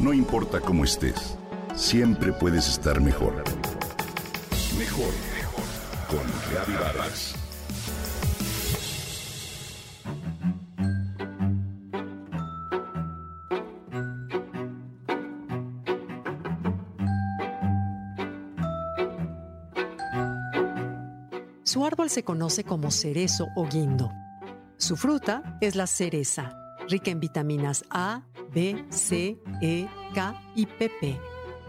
No importa cómo estés, siempre puedes estar mejor. Mejor, mejor. Con Reavivadas. Su árbol se conoce como cerezo o guindo. Su fruta es la cereza, rica en vitaminas A, B, C, E, K y PP,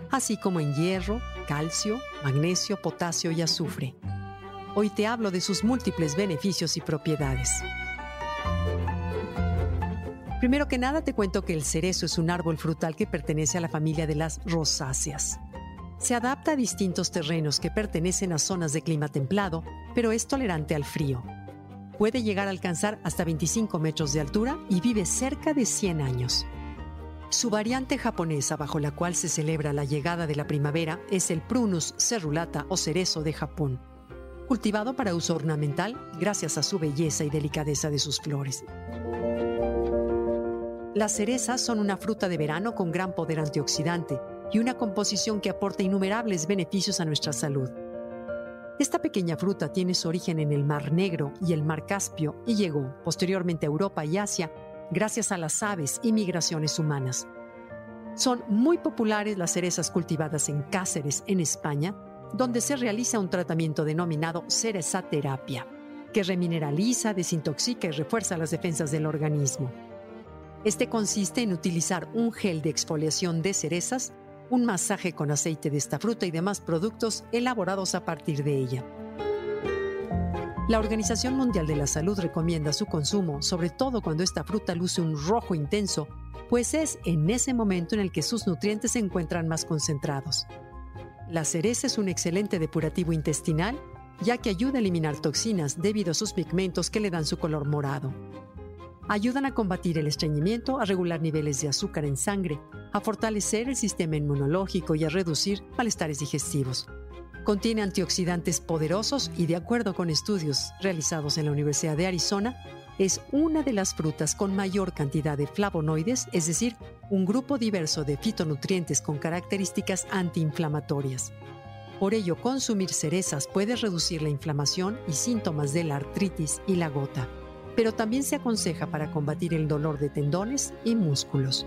así como en hierro, calcio, magnesio, potasio y azufre. Hoy te hablo de sus múltiples beneficios y propiedades. Primero que nada te cuento que el cerezo es un árbol frutal que pertenece a la familia de las rosáceas. Se adapta a distintos terrenos que pertenecen a zonas de clima templado, pero es tolerante al frío. Puede llegar a alcanzar hasta 25 metros de altura y vive cerca de 100 años. Su variante japonesa bajo la cual se celebra la llegada de la primavera es el Prunus cerulata o cerezo de Japón, cultivado para uso ornamental gracias a su belleza y delicadeza de sus flores. Las cerezas son una fruta de verano con gran poder antioxidante y una composición que aporta innumerables beneficios a nuestra salud. Esta pequeña fruta tiene su origen en el Mar Negro y el Mar Caspio y llegó posteriormente a Europa y Asia gracias a las aves y migraciones humanas. Son muy populares las cerezas cultivadas en Cáceres, en España, donde se realiza un tratamiento denominado cerezaterapia, que remineraliza, desintoxica y refuerza las defensas del organismo. Este consiste en utilizar un gel de exfoliación de cerezas un masaje con aceite de esta fruta y demás productos elaborados a partir de ella. La Organización Mundial de la Salud recomienda su consumo, sobre todo cuando esta fruta luce un rojo intenso, pues es en ese momento en el que sus nutrientes se encuentran más concentrados. La cereza es un excelente depurativo intestinal, ya que ayuda a eliminar toxinas debido a sus pigmentos que le dan su color morado ayudan a combatir el estreñimiento, a regular niveles de azúcar en sangre, a fortalecer el sistema inmunológico y a reducir malestares digestivos. Contiene antioxidantes poderosos y de acuerdo con estudios realizados en la Universidad de Arizona, es una de las frutas con mayor cantidad de flavonoides, es decir, un grupo diverso de fitonutrientes con características antiinflamatorias. Por ello, consumir cerezas puede reducir la inflamación y síntomas de la artritis y la gota pero también se aconseja para combatir el dolor de tendones y músculos.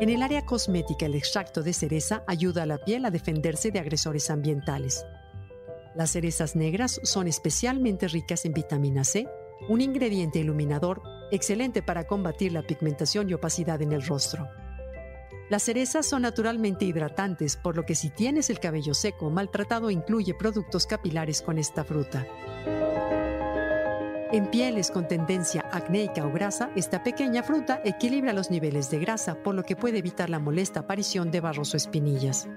En el área cosmética, el extracto de cereza ayuda a la piel a defenderse de agresores ambientales. Las cerezas negras son especialmente ricas en vitamina C, un ingrediente iluminador excelente para combatir la pigmentación y opacidad en el rostro. Las cerezas son naturalmente hidratantes, por lo que si tienes el cabello seco maltratado incluye productos capilares con esta fruta. En pieles con tendencia acnéica o grasa, esta pequeña fruta equilibra los niveles de grasa, por lo que puede evitar la molesta aparición de barros o espinillas.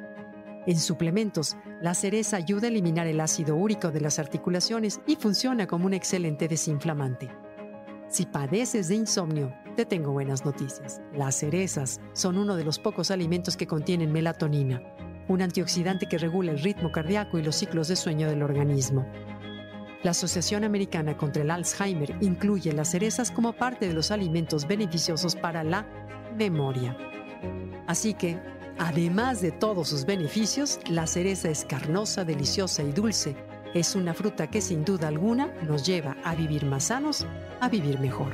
En suplementos, la cereza ayuda a eliminar el ácido úrico de las articulaciones y funciona como un excelente desinflamante. Si padeces de insomnio, te tengo buenas noticias. Las cerezas son uno de los pocos alimentos que contienen melatonina, un antioxidante que regula el ritmo cardíaco y los ciclos de sueño del organismo. La Asociación Americana contra el Alzheimer incluye las cerezas como parte de los alimentos beneficiosos para la memoria. Así que, además de todos sus beneficios, la cereza es carnosa, deliciosa y dulce. Es una fruta que sin duda alguna nos lleva a vivir más sanos, a vivir mejor.